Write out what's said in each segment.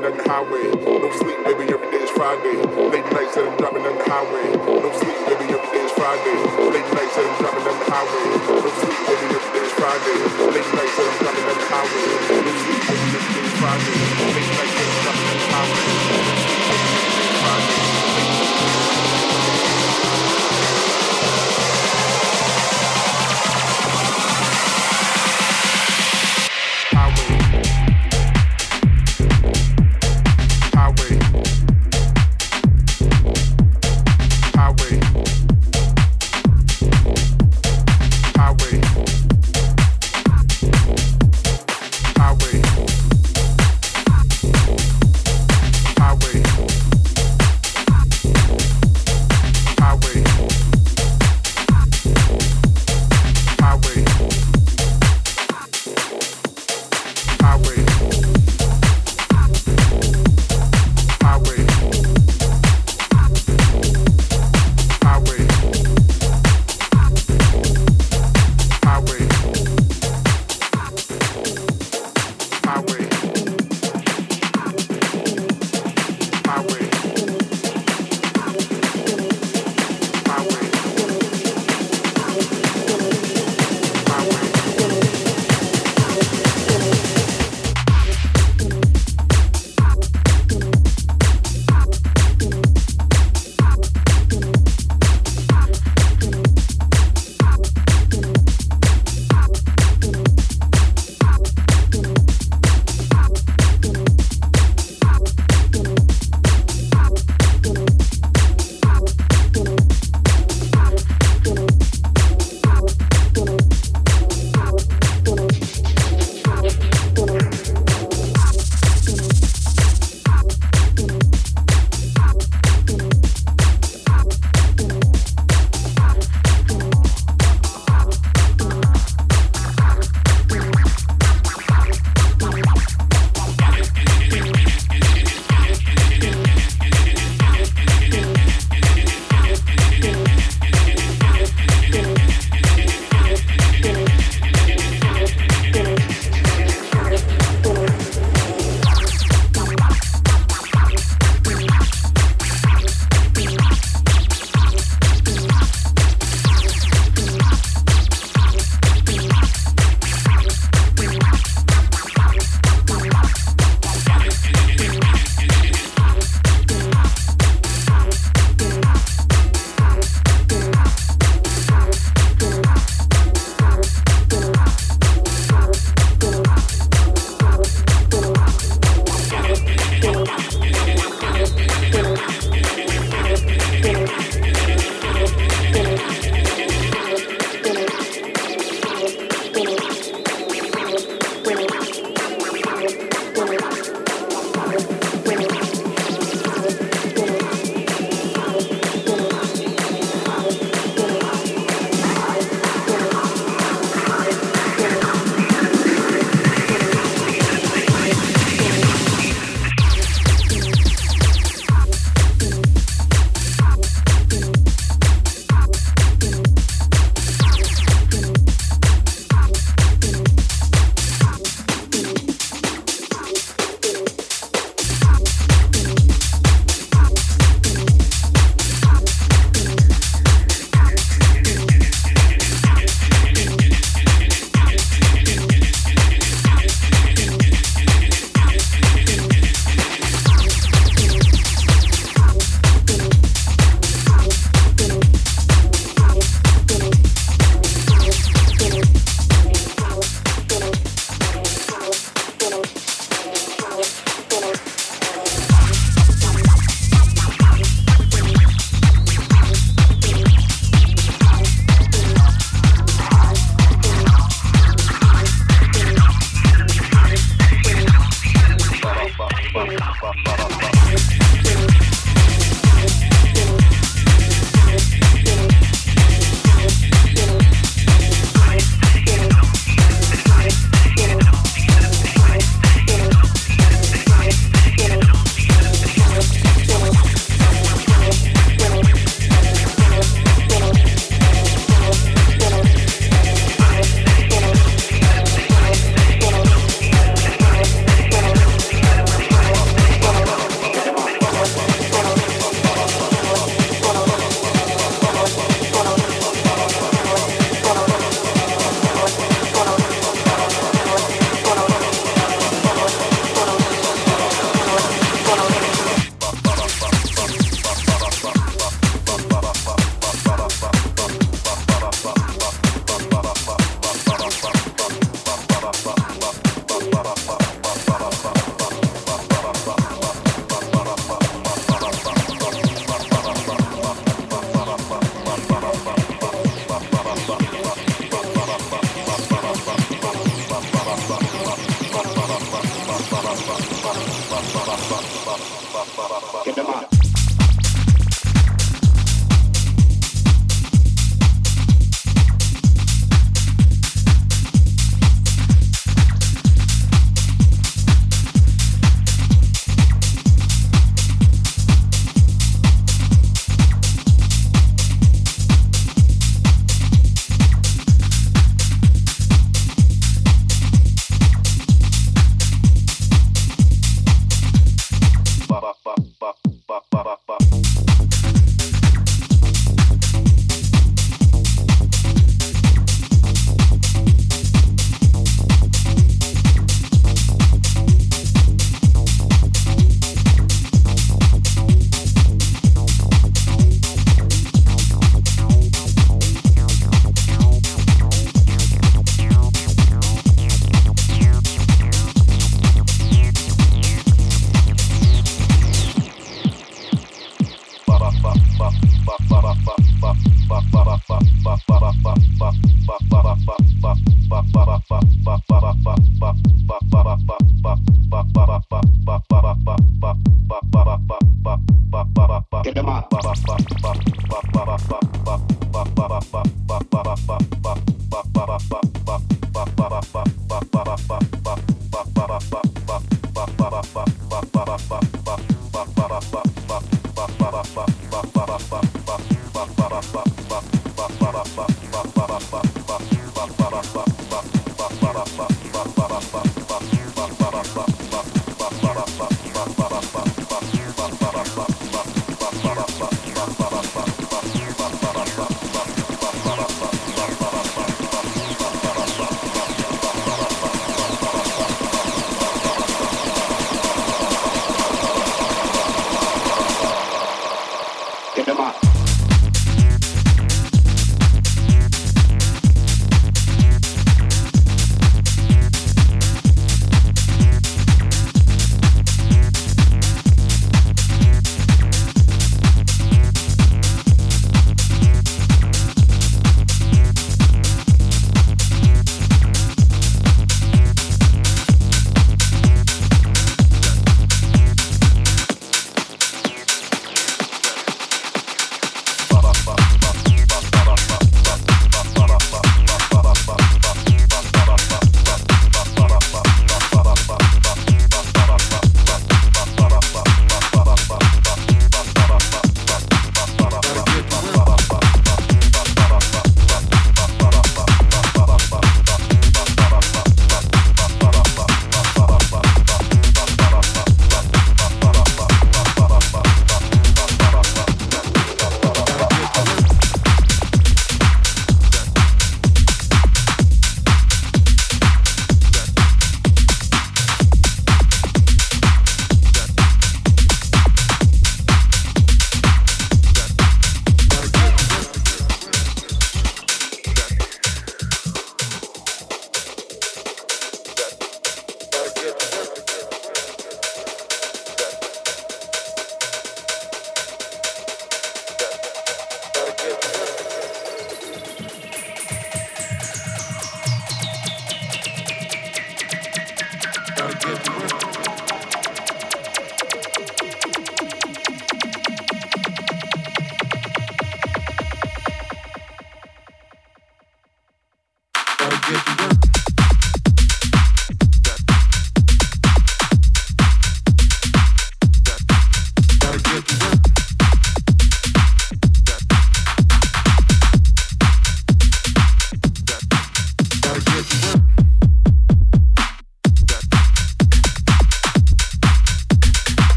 driving down the highway. No sleep, baby, every day is Friday. Late nights that I'm driving down the highway. No sleep, baby, every day is Friday. Late nights that I'm driving down the highway. No sleep, baby, every day is Friday. Late nights that I'm driving down the highway. No sleep, baby, every day is Friday.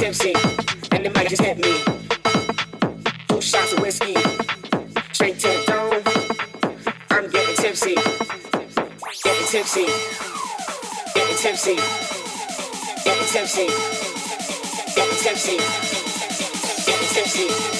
tipsy, and it might just hit me. Two shots of whiskey, straight tip down. I'm getting tipsy, getting tipsy, getting tipsy, getting tipsy, getting tipsy, getting tipsy. Getting tipsy.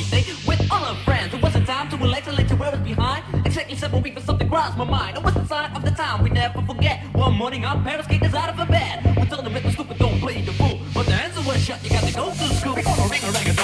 Tuesday with all our friends. It wasn't time to relax and let your worries behind. Exactly seven weeks, but something crossed my mind. It was the sign of the time we never forget. One morning, our parents kicked us out of bed. We told them it was stupid, don't play the fool. But the answer was shut, you got to go to school. Ring a ring